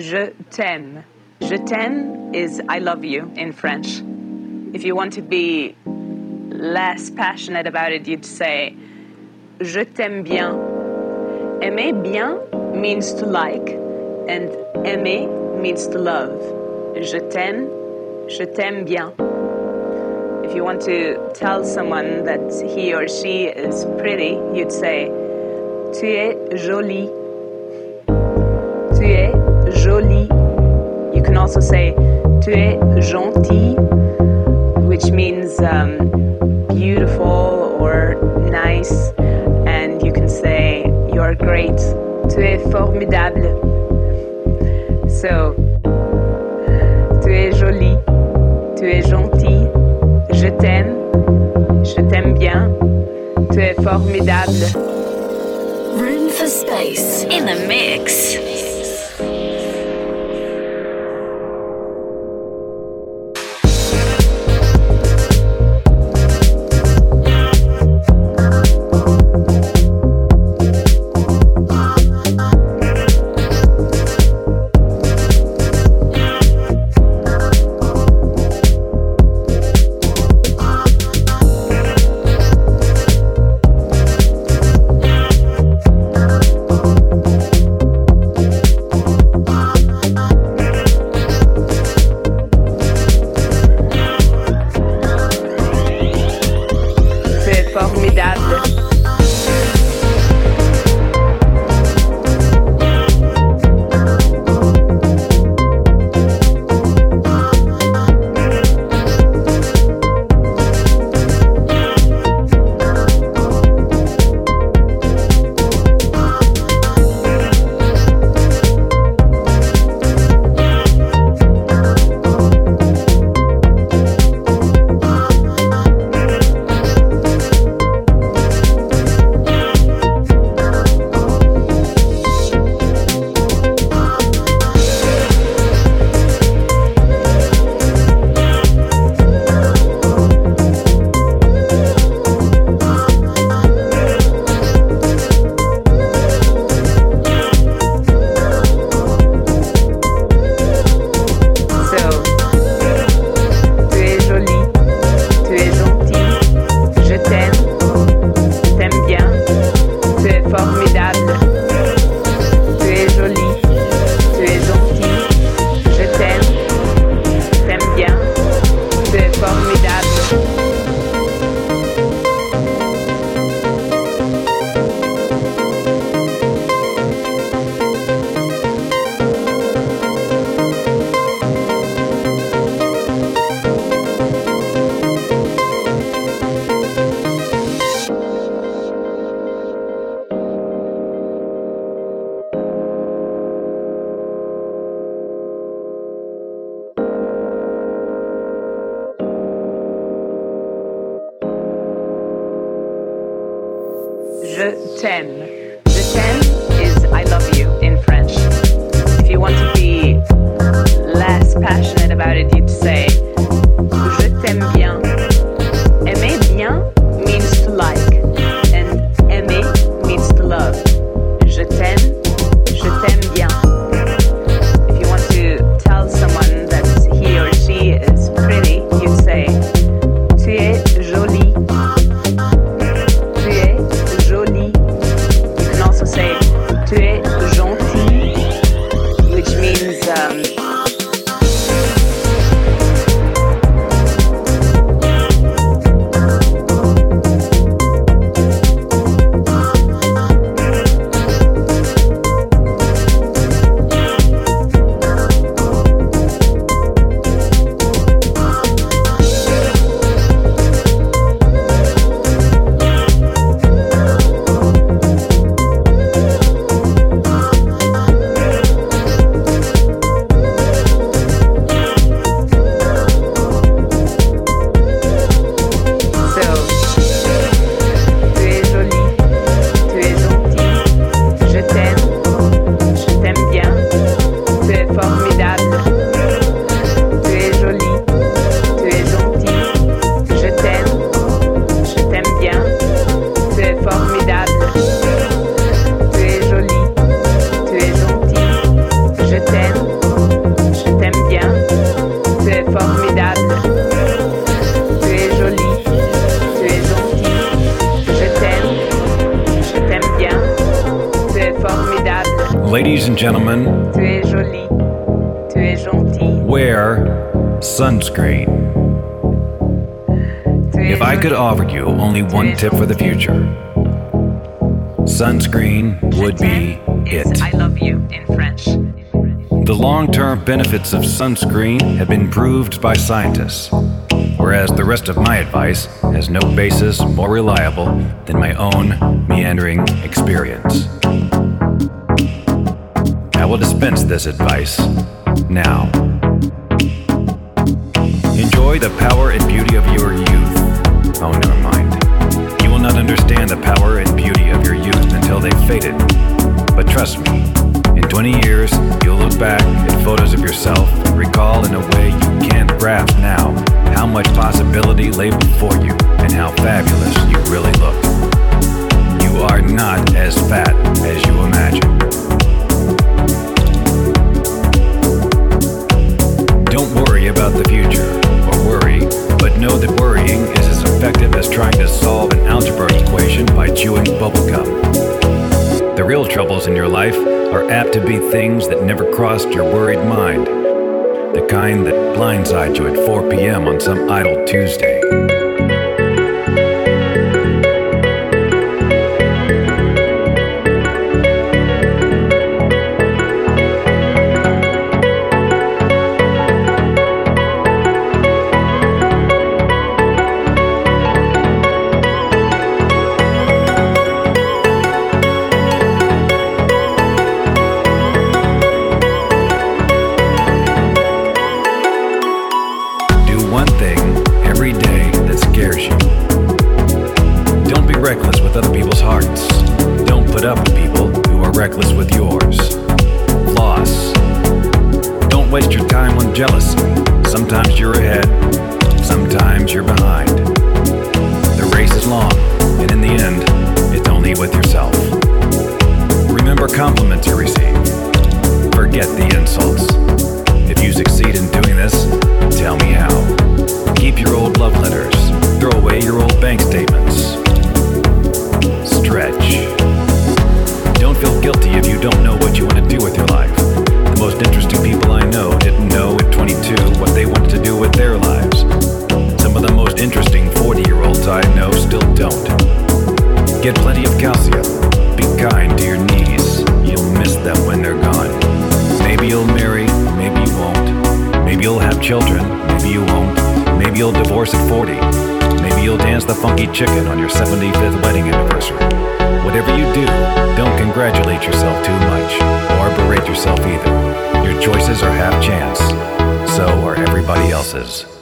Je t'aime. Je t'aime is I love you in French. If you want to be less passionate about it, you'd say Je t'aime bien. Aimer bien means to like, and aimer means to love. Je t'aime, je t'aime bien. If you want to tell someone that he or she is pretty, you'd say Tu es jolie. Also say Tu es gentil, which means um, beautiful or nice. And you can say You're great. Tu es formidable. So, tu es jolie. Tu es gentil. Je t'aime. Je t'aime bien. Tu es formidable. Room for space in the mix. Es If I could offer you only one tip for the future, sunscreen would be it. I love you in French. The long term benefits of sunscreen have been proved by scientists, whereas the rest of my advice has no basis more reliable than my own meandering experience. I will dispense this advice now. The power and beauty of your youth. Oh, never mind. You will not understand the power and beauty of your youth until they've faded. But trust me, in 20 years, you'll look back at photos of yourself and recall in a way you can't grasp now how much possibility lay before you and how fabulous you really looked. You are not as fat as you imagine. Don't worry about the future, know that worrying is as effective as trying to solve an algebra equation by chewing bubblegum. The real troubles in your life are apt to be things that never crossed your worried mind. The kind that blindside you at 4 p.m. on some idle Tuesday. Reckless with other people's hearts. Don't put up with people who are reckless with yours. Floss. Don't waste your time on jealousy. Sometimes you're ahead, sometimes you're behind. The race is long, and in the end, it's only with yourself. Remember compliments you receive. Forget the insults. If you succeed in doing this, tell me how. Keep your old love letters. Throw away your old bank statements. Stretch. Don't feel guilty if you don't know what you want to do with your life. The most interesting people I know didn't know at 22 what they wanted to do with their lives. Some of the most interesting 40 year olds I know still don't. Get plenty of calcium. Be kind to your knees. You'll miss them when they're gone. Maybe you'll marry, maybe you won't. Maybe you'll have children, maybe you won't. Maybe you'll divorce at 40. You'll dance the funky chicken on your 75th wedding anniversary. Whatever you do, don't congratulate yourself too much or berate yourself either. Your choices are half chance. So are everybody else's.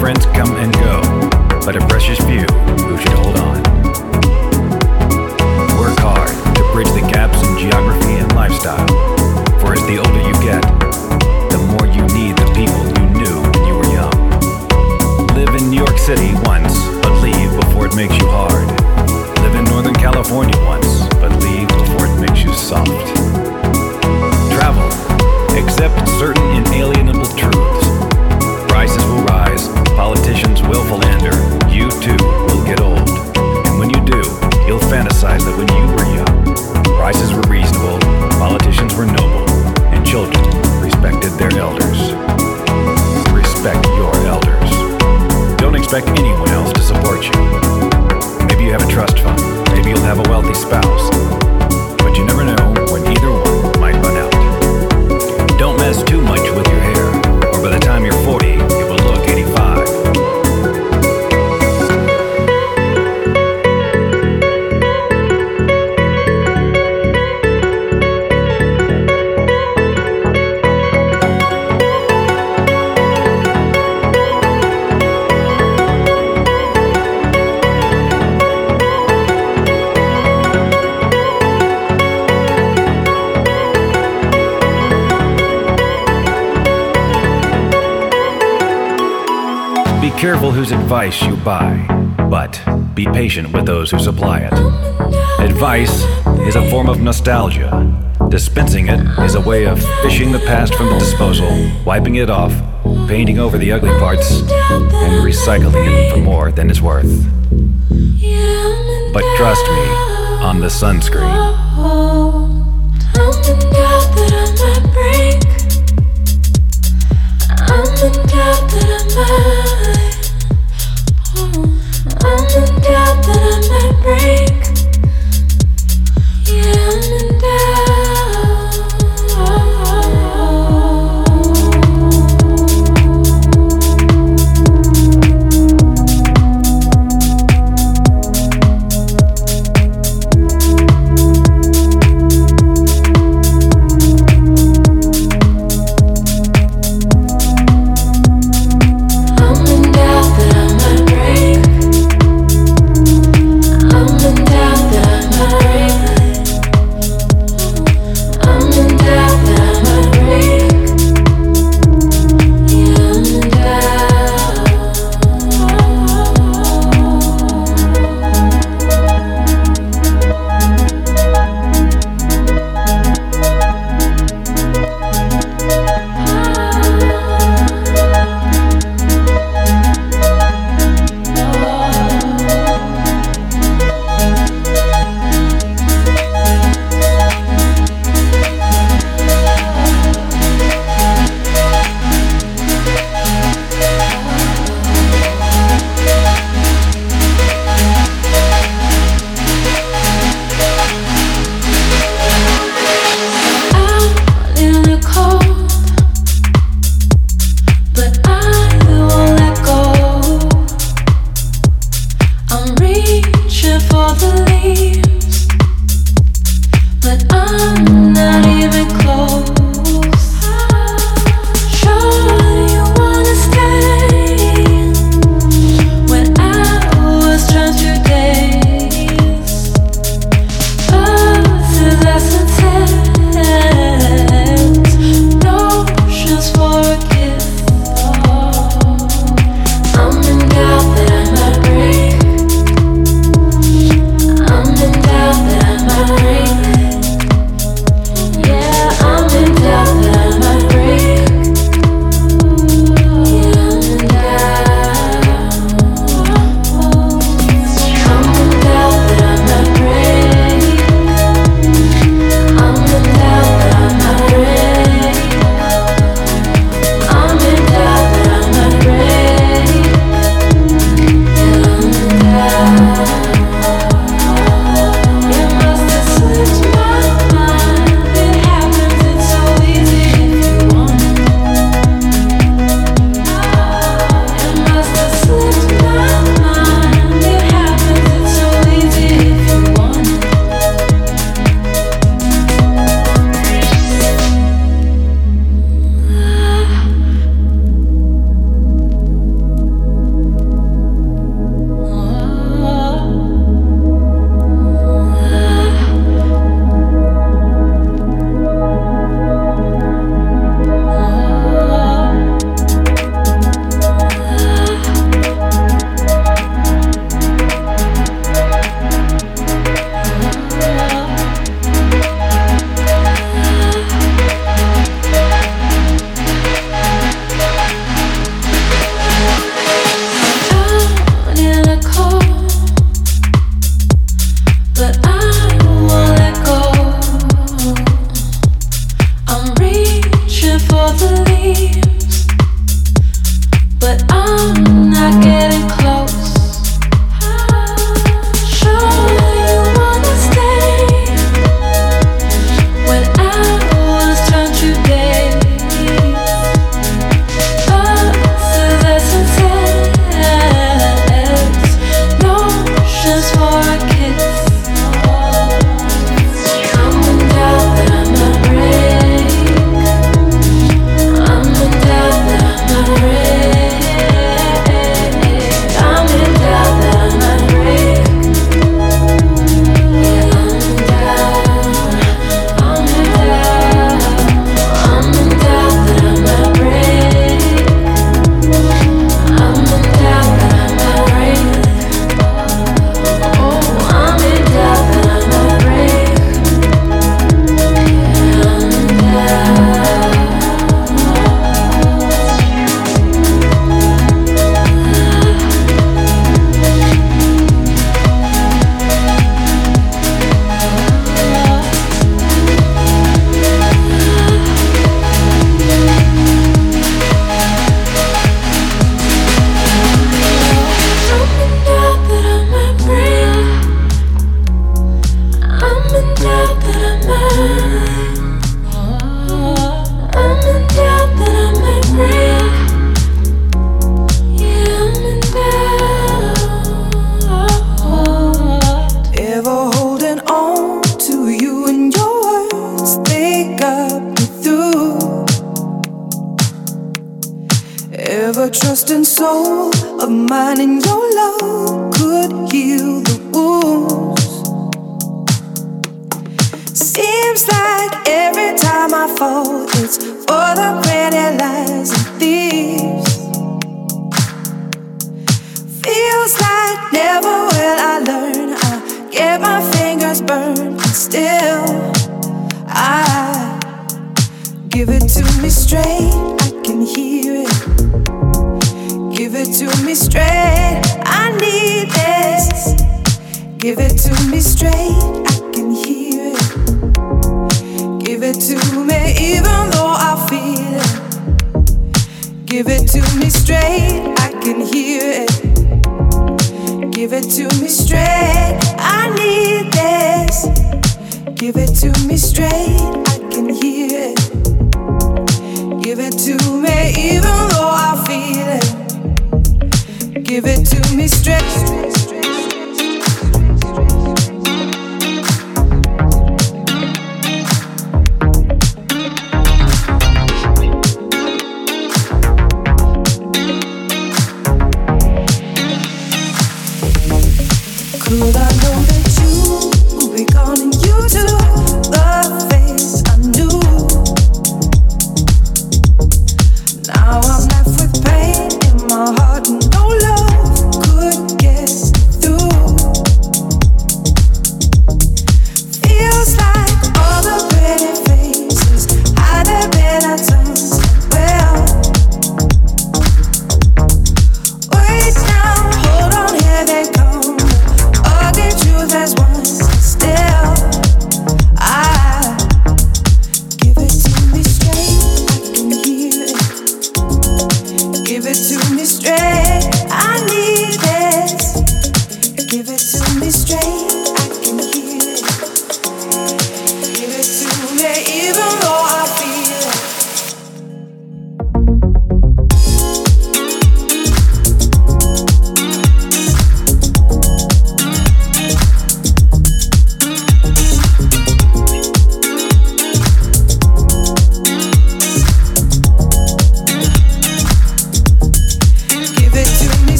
Friends come and go, but a precious few who should hold on. Work hard to bridge the gaps in geography and lifestyle. For as the older you get, the more you need the people you knew when you were young. Live in New York City once, but leave before it makes you hard. Live in Northern California once, but leave before it makes you soft. Travel. Accept certain inalienable truths politician's willful ander, you too will get old. And when you do, you'll fantasize that when you were young, prices were reasonable, politicians were noble, and children respected their elders. Respect your elders. Don't expect anyone else to support you. Maybe you have a trust fund, maybe you'll have a wealthy spouse, but you never know when either one might run out. Don't mess too much careful whose advice you buy, but be patient with those who supply it. Advice is a form of nostalgia. Dispensing it is a way of fishing the past from the disposal, wiping it off, painting over the ugly parts, and recycling it for more than it's worth. But trust me on the sunscreen.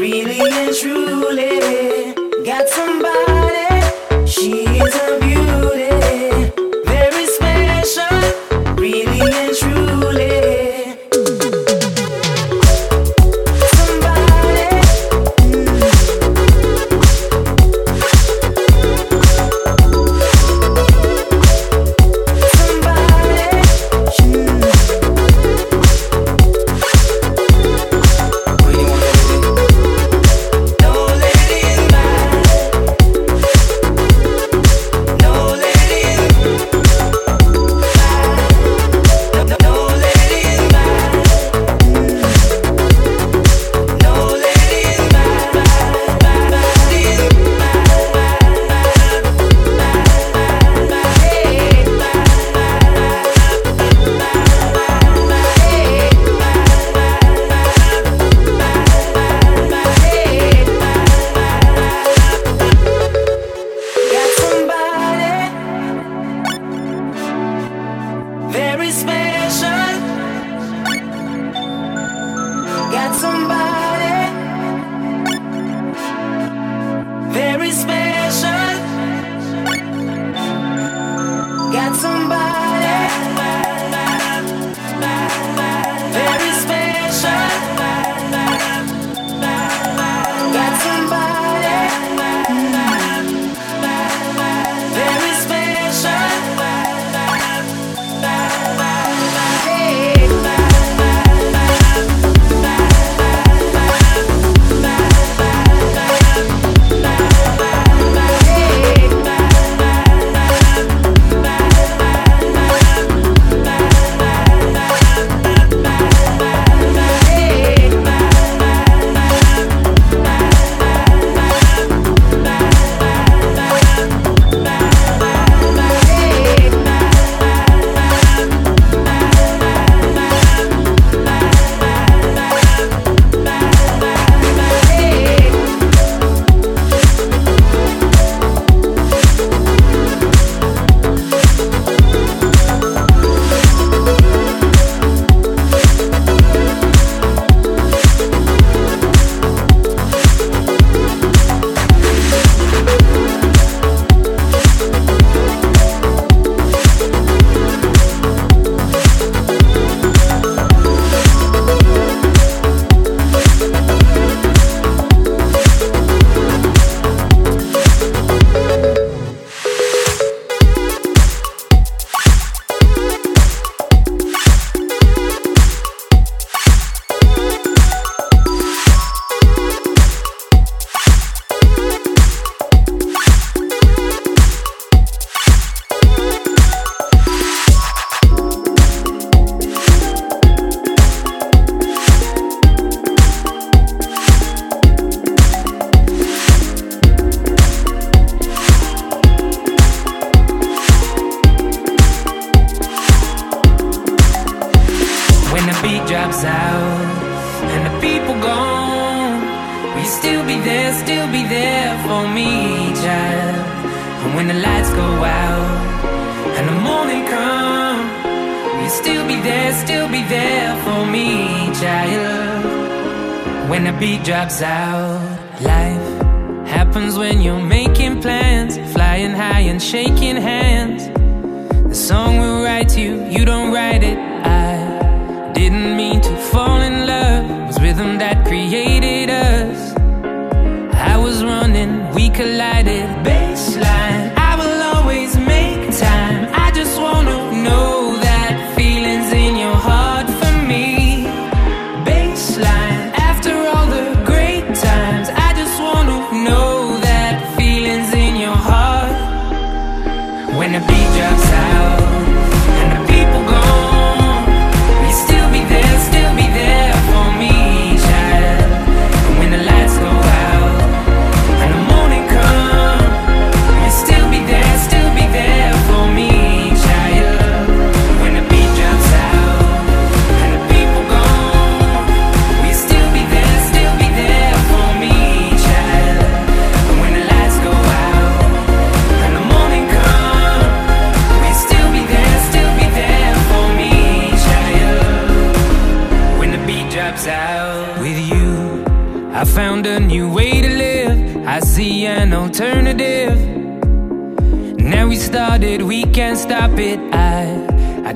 really and truly got somebody.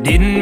Didn't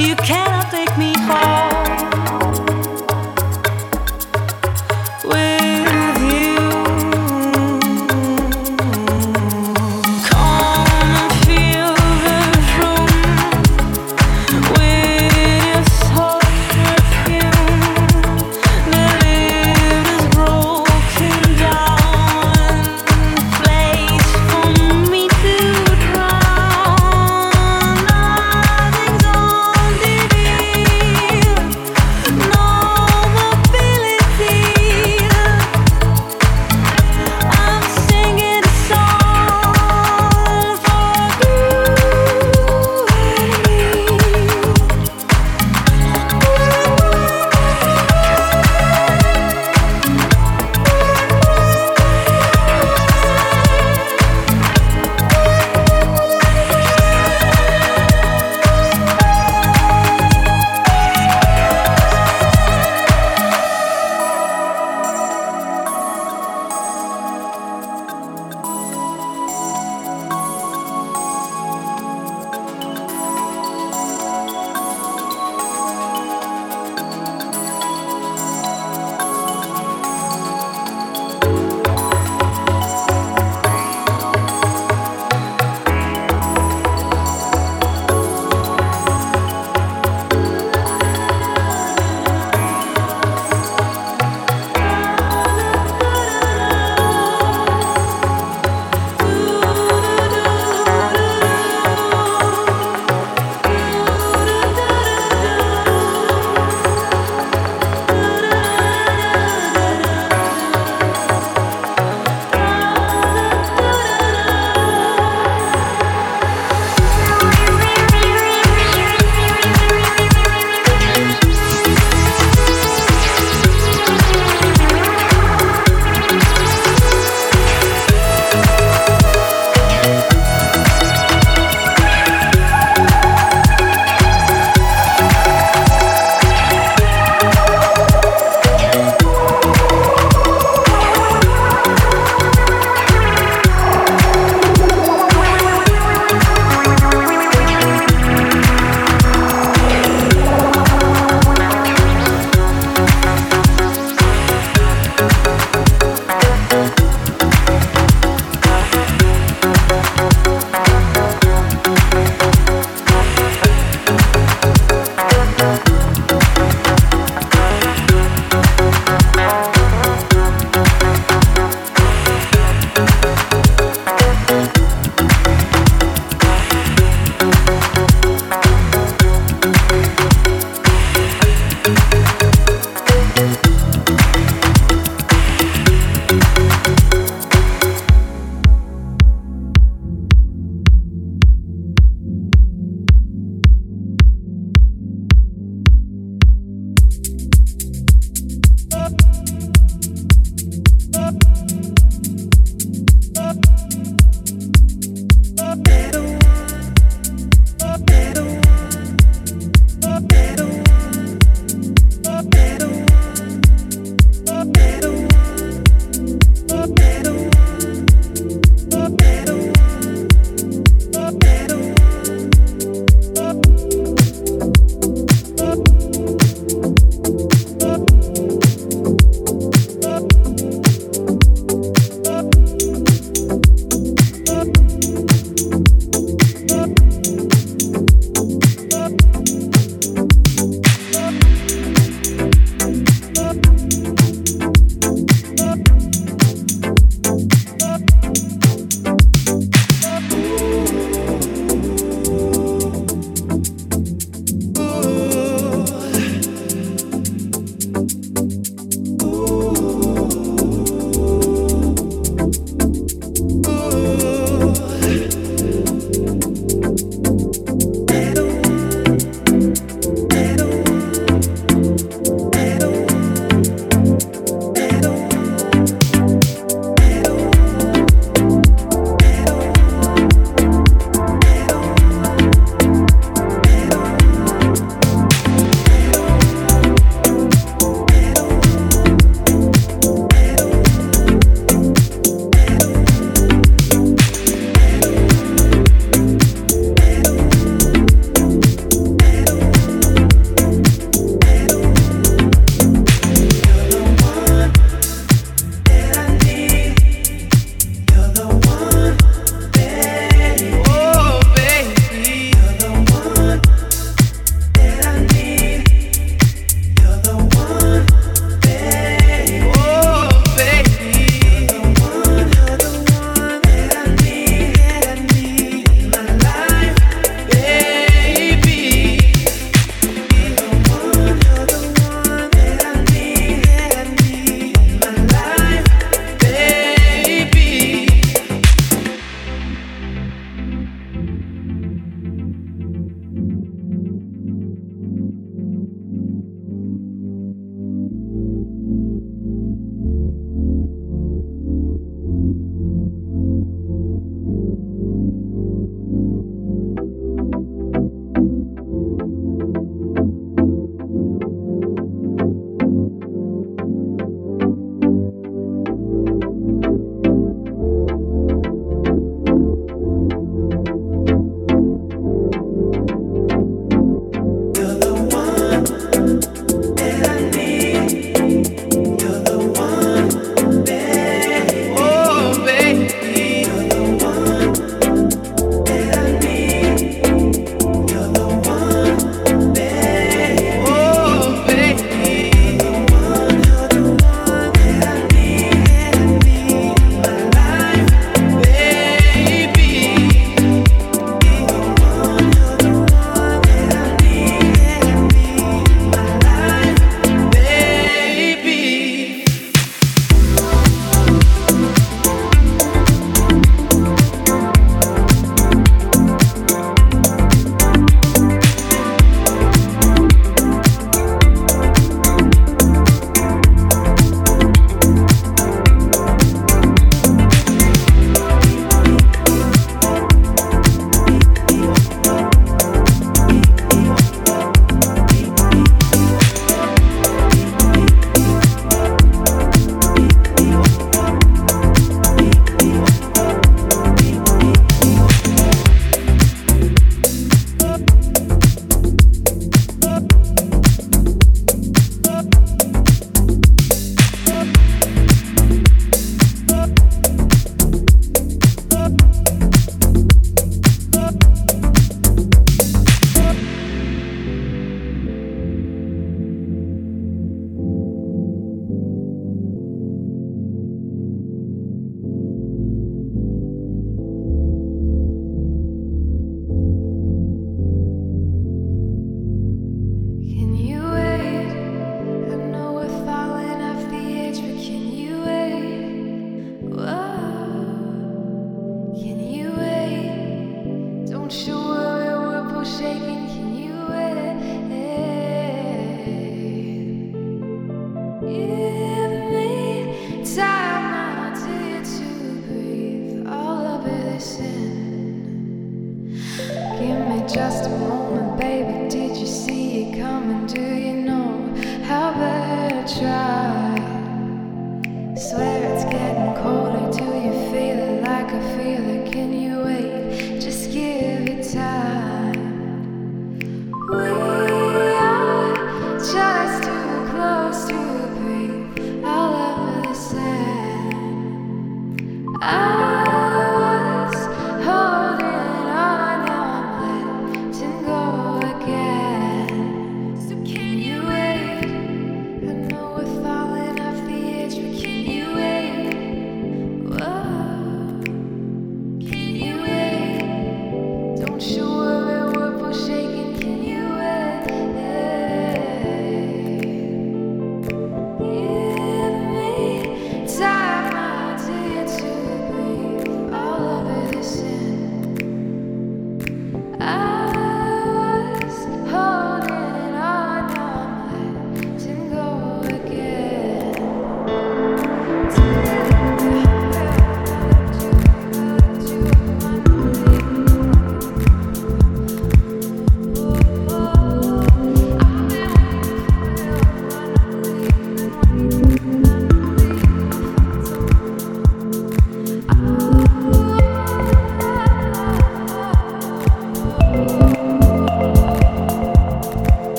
You cannot